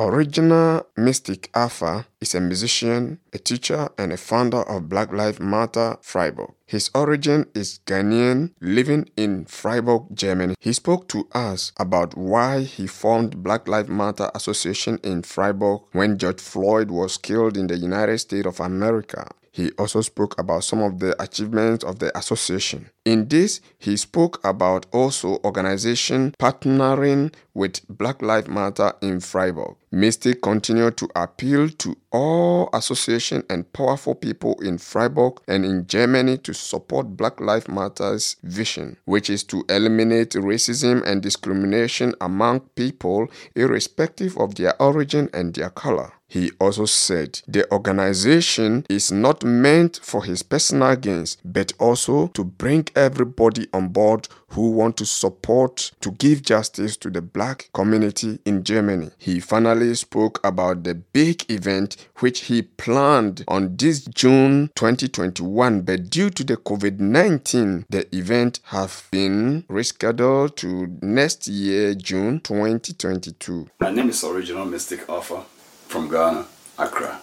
Original Mystic Alpha is a musician, a teacher, and a founder of Black Lives Matter Freiburg. His origin is Ghanaian, living in Freiburg, Germany. He spoke to us about why he formed Black Lives Matter Association in Freiburg when George Floyd was killed in the United States of America. He also spoke about some of the achievements of the association. In this, he spoke about also organization partnering with Black Lives Matter in Freiburg. Mystic continued to appeal to all association and powerful people in Freiburg and in Germany to support Black Lives Matter's vision, which is to eliminate racism and discrimination among people irrespective of their origin and their color. He also said the organization is not meant for his personal gains, but also to bring everybody on board who want to support to give justice to the black community in Germany. He finally spoke about the big event which he planned on this June 2021, but due to the COVID-19, the event have been rescheduled to next year, June 2022. My name is Original Mystic Alpha from Ghana, Accra,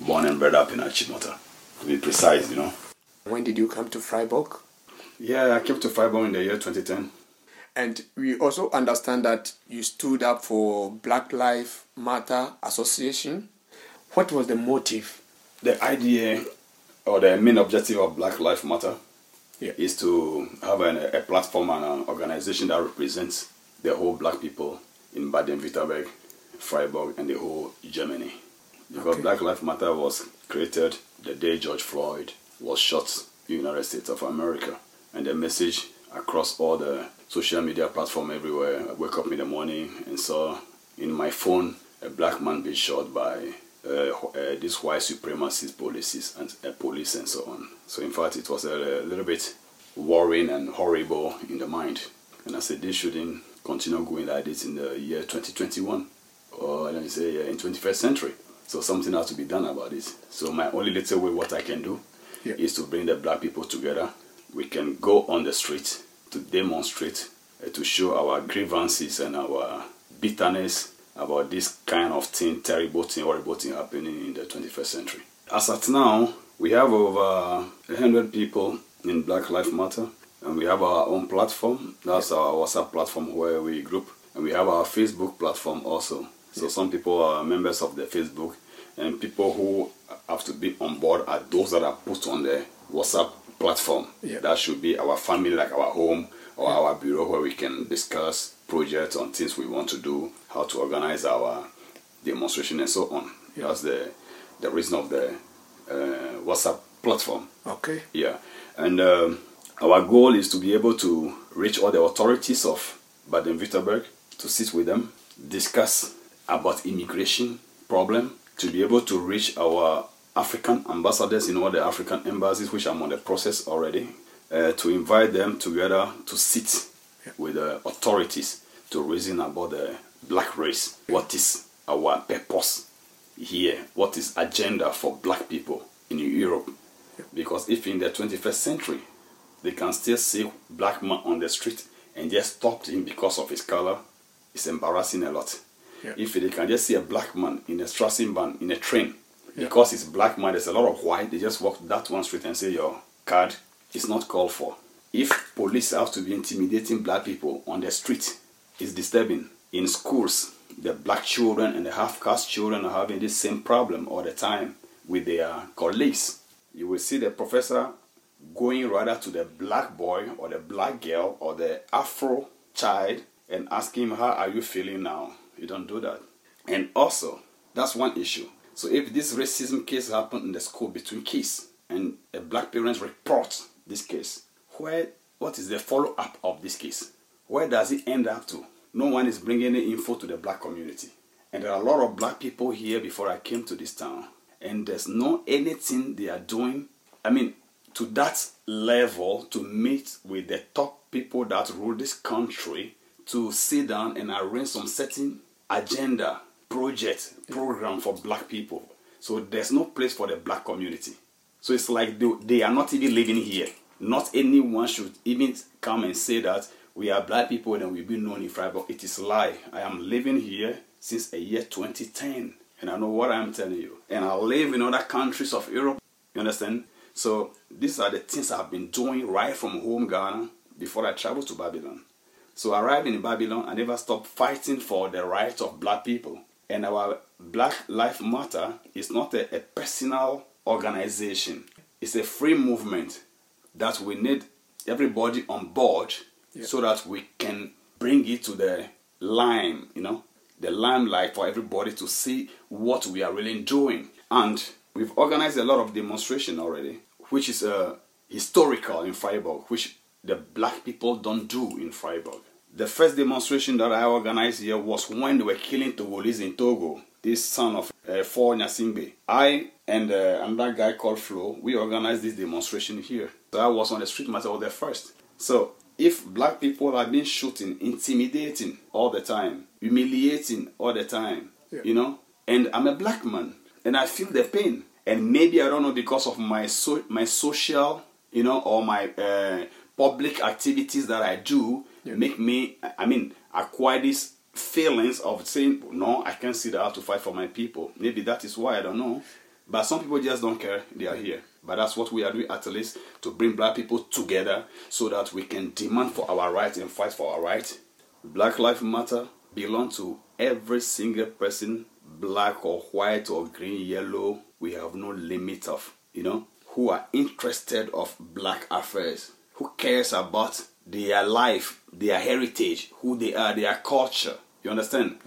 born and bred up in Achimota, to be precise, you know. When did you come to Freiburg? Yeah, I came to Freiburg in the year 2010. And we also understand that you stood up for Black Lives Matter Association. What was the motive? The idea or the main objective of Black Lives Matter Yeah. is to have an, a platform and an organization that represents the whole black people in Baden-Württemberg, Freiburg, and the whole Germany. Because Okay. Black Lives Matter was created the day George Floyd was shot in the United States of America. And the message across all the social media platform everywhere. I woke up in the morning and saw in my phone a black man being shot by uh, uh, these white supremacist policies and uh, police and so on. So in fact, it was a, little bit worrying and horrible in the mind. And I said this shouldn't continue going like this in the year 2021, or let me say uh, in 21st century. So something has to be done about this. So my only little way, what I can do, Yeah. is to bring the black people together. We can go on the street to demonstrate, uh, to show our grievances and our bitterness about this kind of thing, terrible thing, horrible thing happening in the 21st century. As at now, we have over 100 people in Black Lives Matter, and we have our own platform. That's our WhatsApp platform where we group, and we have our Facebook platform also. So some people are members of the Facebook, and people who have to be on board are those that are put on the WhatsApp platform. Yeah. That should be our family, like our home or our bureau, where we can discuss projects on things we want to do, how to organize our demonstration, and so on. Yeah. That's the the reason of the uh, WhatsApp platform. Okay. Yeah, and um, our goal is to be able to reach all the authorities of Baden-Württemberg to sit with them, discuss about immigration problem, to be able to reach our African ambassadors in all the African embassies, which I'm on the process already, uh, to invite them together to sit with the authorities to reason about the black race. What is our purpose here? What is agenda for black people in Europe? Because if in the 21st century they can still see black man on the street and just stop him because of his color, it's embarrassing a lot. Yeah. If they can just see a black man in a Strassenbahn in a train, because it's black man, there's a lot of white, they just walk that one street and say your card is not called for. If police have to be intimidating black people on the street, it's disturbing. In schools, the black children and the half-caste children are having this same problem all the time with their colleagues. You will see the professor going rather to the black boy or the black girl or the afro child and asking him how are you feeling now you don't do that. And also that's one issue. So if this racism case happened in the school between kids and a black parent report this case where what is the follow-up of this case? Where does it end up to? No one is bringing any info to the black community. And there are a lot of black people here before i came to this town. And there's no anything they are doing i mean to that level to meet with the top people that rule this country to sit down and arrange some certain agenda, project, program for black people. So there's no place for the black community. So it's like they, they are not even living here. Not anyone should even come and say that we are black people and we've been known in Freiburg. It is lie. I am living here since a year 2010. And I know what I'm telling you. And I live in other countries of Europe. You understand? So these are the things I've been doing right from home, Ghana, before I traveled to Babylon. So arriving in Babylon, I never stopped fighting for the rights of black people. And our Black Life Matter is not a, a personal organization. It's a free movement that we need everybody on board Yeah. so that we can bring it to the lime, you know, the limelight for everybody to see what we are really doing. And we've organized a lot of demonstration already, which is uh, historical in Freiburg, which the black people don't do in Freiburg. The first demonstration that I organized here was when they were killing Togolese in Togo, this son of uh, Faure Gnassingbé. I and uh, another guy called Flo, we organized this demonstration here. So I was on the street myself there first. So if black people are being shooting, intimidating all the time, humiliating all the time, Yeah. you know, and I'm a black man and I feel the pain. And maybe I don't know because of my so my social, you know, or my uh, public activities that I do make me, I mean, acquire these feelings of saying, no, I can't sit out to fight for my people. Maybe that is why I don't know. But some people just don't care. They are here. But that's what we are doing at least to bring black people together so that we can demand for our rights and fight for our rights. Black Lives Matter belong to every single person, black or white or green, yellow. We have no limit of, you know, who are interested of black affairs, who cares about their life, their heritage, who they are, their culture. You understand?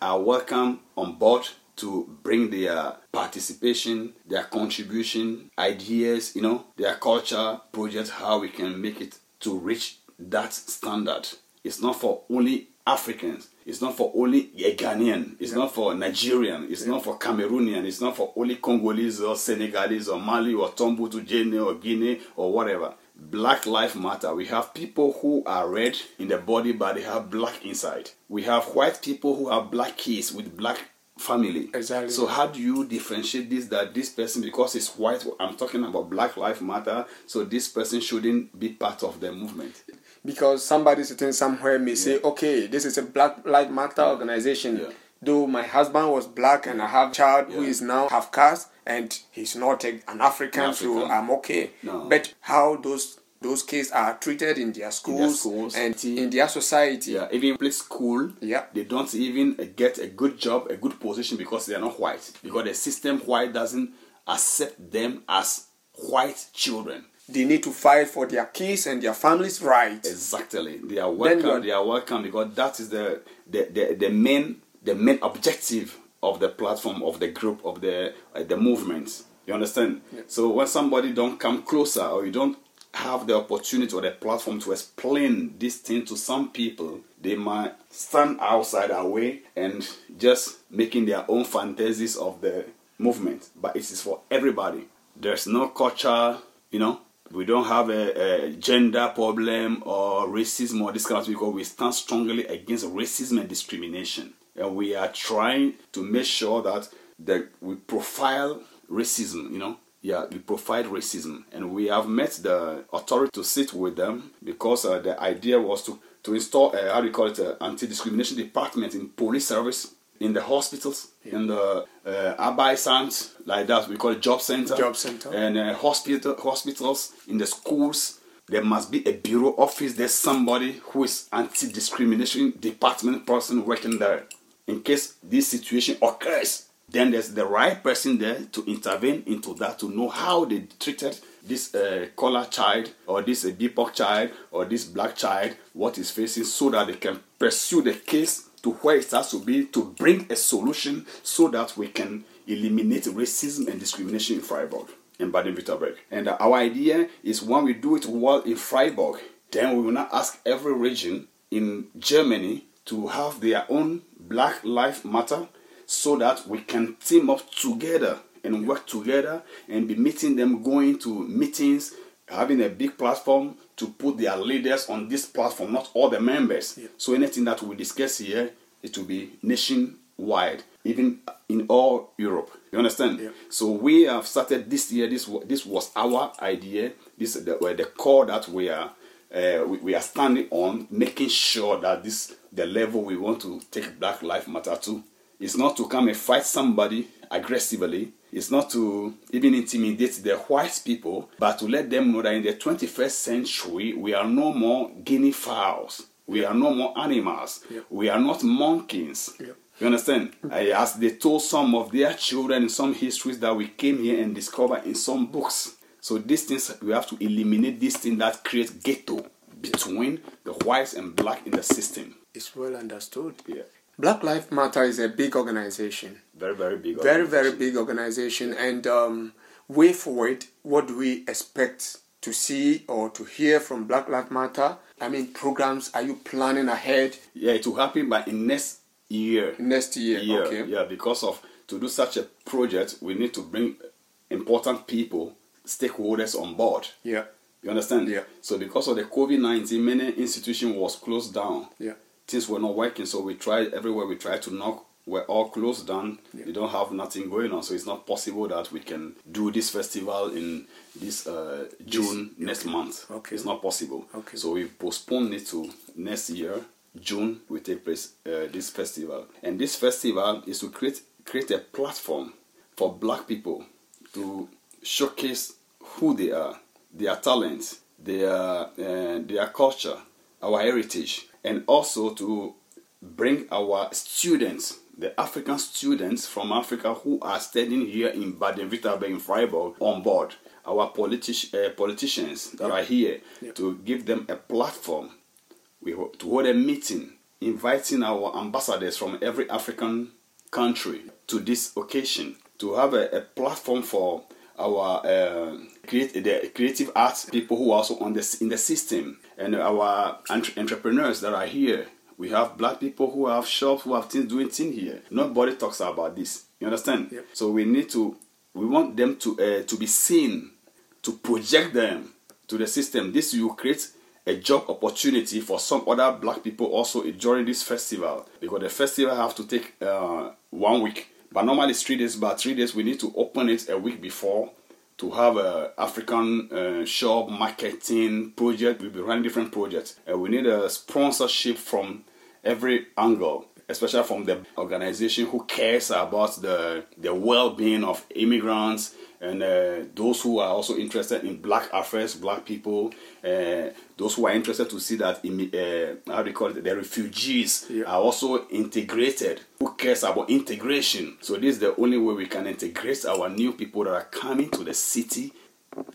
Are welcome on board to bring their participation, their contribution, ideas, you know, their culture, projects, how we can make it to reach that standard. It's not for only Africans. It's not for only a Ghanaian. It's not for Nigerian. It's not for Cameroonian. It's not for only Congolese or Senegalese or Mali or Tombouctou, Guinea or Guinea or whatever. Black Life Matter. We have people who are red in the body, but they have black inside. We have white people who have black kids with black family. Exactly. So how do you differentiate this that this person because it's white? I'm talking about Black Life Matter. So this person shouldn't be part of the movement. because somebody sitting somewhere may say, okay, this is a Black Lives Matter organization. Yeah. Though my husband was black and I have a child who is now half caste and he's not a, an African, so I'm okay. No. But how those those kids are treated in their schools, schools. and in their society. Yeah, even play school. Yeah. They don't even get a good job, a good position because they are not white. Because the system white doesn't accept them as white children. They need to fight for their kids and their families' rights. Exactly. They are welcome. They are welcome because that is the the, the, the main the main objective of the platform of the group of the uh, the movement. You understand? So when somebody don't come closer or you don't have the opportunity or the platform to explain this thing to some people, they might stand outside our way and just making their own fantasies of the movement. But it is for everybody. There's no culture, you know, we don't have a, a gender problem or racism or this kind of thing because we stand strongly against racism and discrimination. And we are trying to make sure that that we profile racism, you know. Yeah, we profile racism. And we have met the authority to sit with them because uh, the idea was to, to install, a, how do you call it, an anti-discrimination department in police service, in the hospitals, in the uh, Abai like that, we call it job center. Job center. And uh, hospital, hospitals, in the schools, there must be a bureau office. There's somebody who is anti-discrimination department person working there. In case this situation occurs, then there's the right person there to intervene into that to know how they treated this uh, color child or this uh, BIPOC child or this black child, what is facing, so that they can pursue the case to where it has to be to bring a solution so that we can eliminate racism and discrimination in Freiburg and Baden-Württemberg. And uh, our idea is when we do it well in Freiburg, then we will not ask every region in Germany to have their own Black Life Matter so that we can team up together and work together and be meeting them, going to meetings, having a big platform to put their leaders on this platform, not all the members. So anything that we discuss here, it will be nationwide, even in all Europe. You understand? Yeah. So we have started this year. This this was our idea. This is the, the core that we are uh, we, we are standing on, making sure that this the level we want to take Black Life Matter to. It's not to come and fight somebody aggressively. It's not to even intimidate the white people, but to let them know that in the 21st century, we are no more guinea fowls. We are no more animals. Yeah. We are not monkeys. Yeah. You understand? Mm-hmm. I, as they told some of their children in some histories that we came here and discovered in some books. So these things we have to eliminate these things that create ghetto between the whites and black in the system. It's well understood. Yeah. Black Lives Matter is a big organization. Very, very big. Very, very organization. big organization. And um, way forward, what do we expect to see or to hear from Black Lives Matter? I mean, programs, are you planning ahead Yeah, it will happen by in next year. next year? year. Okay. Yeah, because of to do such a project, we need to bring important people, stakeholders on board. Yeah. You understand? Yeah. So because of the COVID nineteen, many institution was closed down. Yeah. Things were not working, so we tried everywhere. We tried to knock. We're all closed down. Yeah. We don't have nothing going on, so it's not possible that we can do this festival in this uh, June next month. Okay. It's not possible. Okay. So we postponed it to next year. June will take place uh, this festival, and this festival is to create create a platform for Black people to showcase who they are, their talents, their uh, their culture, our heritage, and also to bring our students, the African students from Africa who are studying here in Baden-Württemberg in Freiburg on board. Our politi- uh, politicians that are here Yeah. to give them a platform we ho- to hold a meeting inviting our ambassadors from every African country to this occasion to have a, a platform for our uh, create, the creative arts people who are also on the, in the system and our entre- entrepreneurs that are here. We have black people who have shops, who have things doing things here. Nobody talks about this. You understand? Yep. So we need to, we want them to uh, to be seen, to project them to the system. This will create a job opportunity for some other black people also during this festival because the festival have to take uh, one week. But normally it's three days. But three days we need to open it a week before to have a African uh, shop marketing project. We'll be running different projects, and we need a sponsorship from every angle, especially from the organization who cares about the the well-being of immigrants and uh, those who are also interested in black affairs, black people, uh, those who are interested to see that uh, how do you call it, the refugees Yeah. are also integrated. Who cares about integration? So this is the only way we can integrate our new people that are coming to the city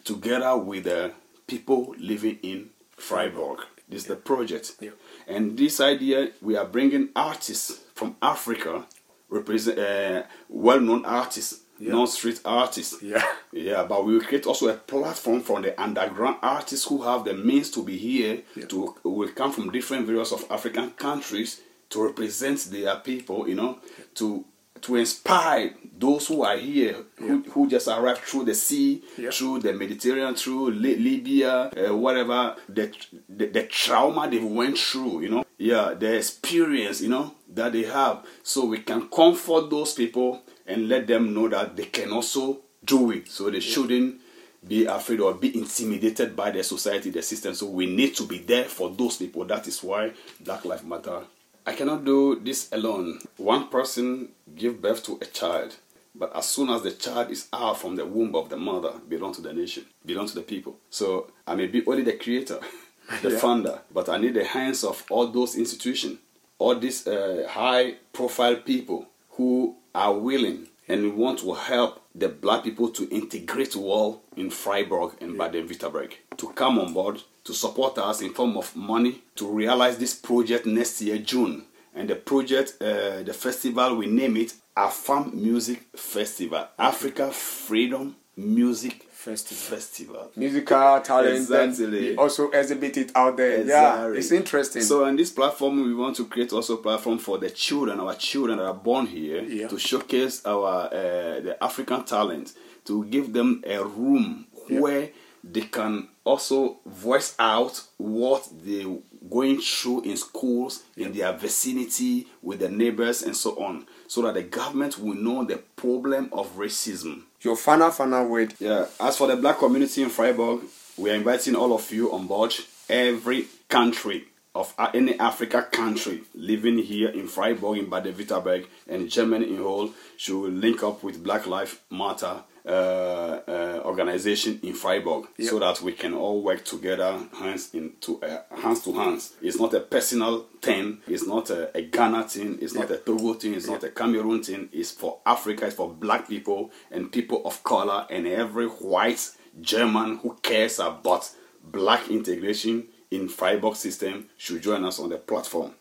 together with the people living in Freiburg. This is the project. Yeah. And this idea, we are bringing artists from Africa, represent uh, well-known artists, Yeah. non-street artists. Yeah. Yeah, but we will create also a platform for the underground artists who have the means to be here, Yeah. to will come from different various of African countries to represent their people, you know, to to inspire those who are here, who, who just arrived through the sea, through the Mediterranean, through Li- Libya, uh, whatever, the, the the trauma they went through, you know, yeah, the experience, you know, that they have, so we can comfort those people and let them know that they can also do it, so they shouldn't be afraid or be intimidated by the society, the system. So we need to be there for those people. That is why Black Lives Matter. I cannot do this alone. One person give birth to a child, but as soon as the child is out from the womb of the mother, belong to the nation, belong to the people. So I may be only the creator, the Yeah. founder, but I need the hands of all those institutions, all these uh, high-profile people who are willing and want to help the black people to integrate well in Freiburg and Baden-Württemberg to come on board to support us in form of money to realize this project next year June. And the project, uh, the festival, we name it AFAM Music Festival, Africa Freedom Music Festival. Festival. Musical talent. Exactly. Also exhibit it out there. Yeah. It's interesting. So on this platform, we want to create also a platform for the children, our children that are born here, Yeah. to showcase our uh, the African talent, to give them a room Yeah. where they can also voice out what they're going through in schools, in their vicinity, with their neighbors, and so on, so that the government will know the problem of racism. Your final, final word. Yeah, as for the black community in Freiburg, we are inviting all of you on board. Every country, of any Africa country living here in Freiburg, in Baden-Württemberg, and Germany in whole should link up with Black Lives Matter uh, uh, organization in Freiburg Yep. so that we can all work together, hands into uh, hands to hands. It's not a personal thing. It's not a, a Ghana thing. It's not a Togo thing. It's not a Cameroon thing. It's for Africa. It's for Black people and people of color and every white German who cares about Black integration in Freiburg system should join us on the platform.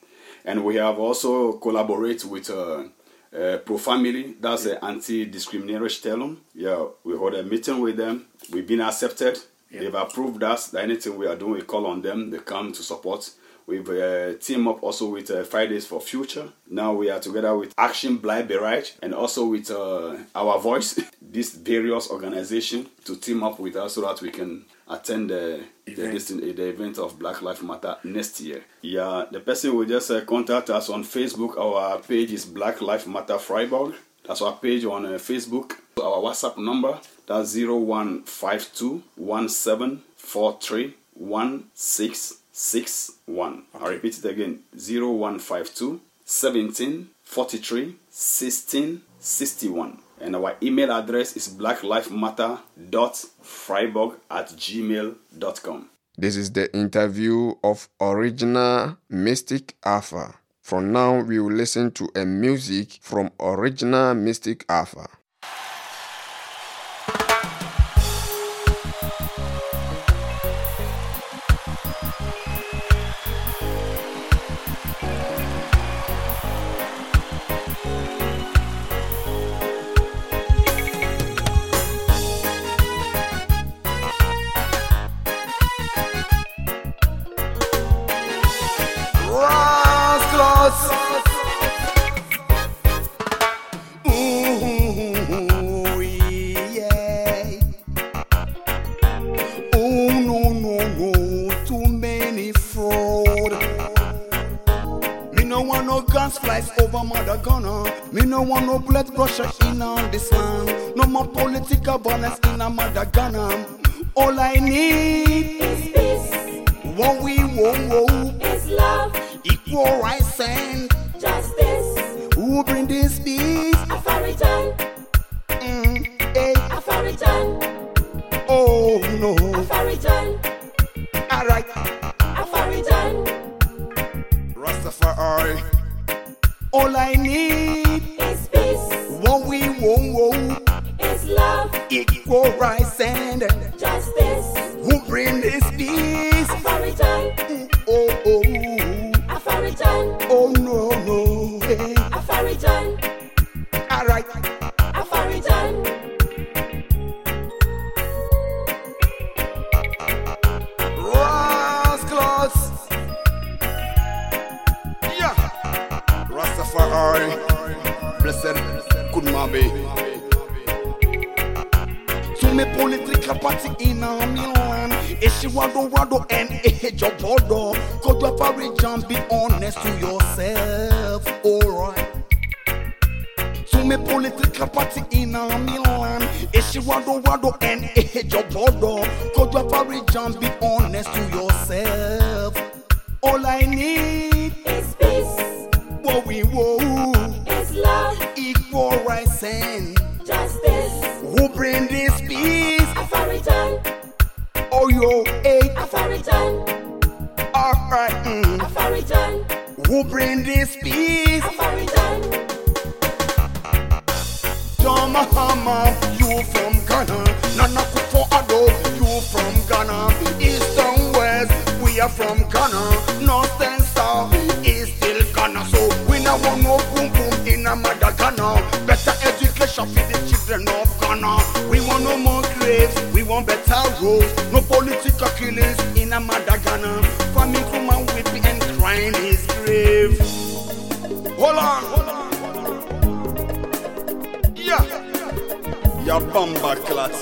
And we have also collaborated with. Uh, uh, Pro Familia, that's an anti-discriminatory stellum. Yeah, we hold a meeting with them. We've been accepted. They've approved us. That anything we are doing, we call on them. They come to support. We've uh, teamed up also with uh, Fridays for Future. Now we are together with Aktion Bleiberecht and also with uh, Our Voice, these various organizations to team up with us so that we can attend the, the, Event. this- the event of Black Lives Matter next year. Yeah, the person will just uh, contact us on Facebook. Our page is Black Lives Matter Freiburg. That's our page on uh, Facebook. Our WhatsApp number that's 0152 1743 1661. I'll repeat it again 0152 1743 1661. And our email address is blacklifematter.freiburg at gmail.com. This is the interview of original Mystic Alpha. From now, we will listen to a music from original Mystic Alpha. Flies over mother Ghana. Me no want no blood pressure in on this land. No more political violence in a mother Ghana. All I need is peace, what we want, is love, equal rights and justice, who bring this peace. Afarijan, Mm, hey, Afarijan, oh no, Afarijan, All I need, is peace, what we want, is love, equal rights and Bodo. Go to a region, be honest to yourself. Alright. To me political party in a Milan. Ishiwado Wado and Ejo Bodo. Go a region, be honest to yourself. All I need, is peace, what we want, is love, equal rights and justice, who bring this peace. a Afarijan, Oh yo, hey, Afarijan, alright, mm. Afarijan, who bring this peace? Afarijan, John Mahama, you from Ghana. Nana Kupo Ado, you from Ghana. East and West, we are from Ghana. North and South is still Ghana. So we now want no boom boom in a mother Ghana. Better education for the children of Ghana. We want no more graves, we want better roads. No political killings in a mother Ghana. On, hold on. Yeah. Ya bamba clat.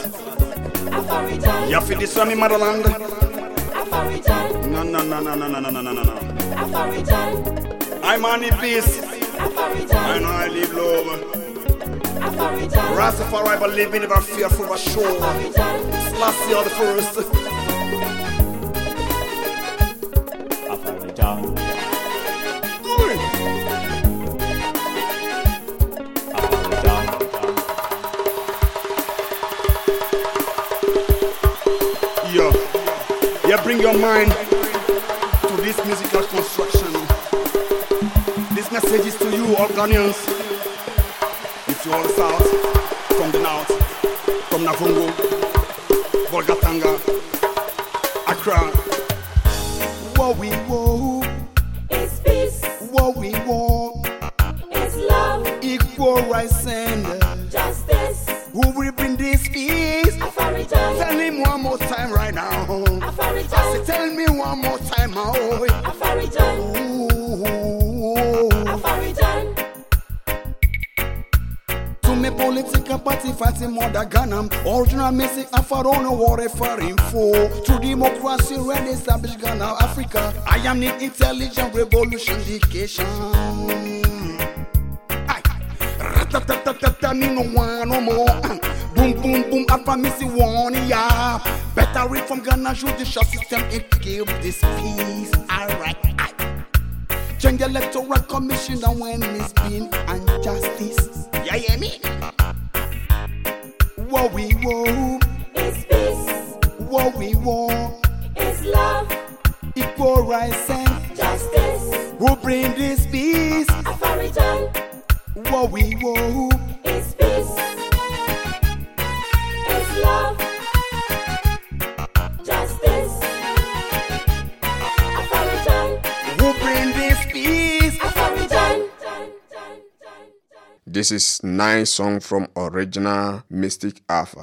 Ya fi this in motherland. No, no, no, no, no, no, no, no, no, no, I'm on the peace. I know I live love. Rastafari in never fear for a show. Afarijan, Last year the first. Bring your mind to this musical construction. This message is to you, all Ghanaians. If you all south, from the north, from Navrongo, Bolgatanga, Accra. Whoa, we whoa, It's peace, whoa, we whoa, it's love, equal rights and uh, justice. who will bring this peace? Tell him one more time right now. Say, tell me one more time, Ooh. Afarijan. To me political party fighting more than Ghana Original message Afarona war referring for To democracy ready establish Ghana Africa I am the intelligent revolution. Ratatatata me no one no more Boom Alpha me see one yeah Better read from Ghana judicial system it give this peace Alright. Change the electoral commission and when it's been injustice. Yeah, yeah, me? Whoa, we whoa, is peace, What we want is love, Equal rights and justice. who bring this peace? Afarijan, Whoa, we whoa, is peace, This is nine song from original Mystic Alpha.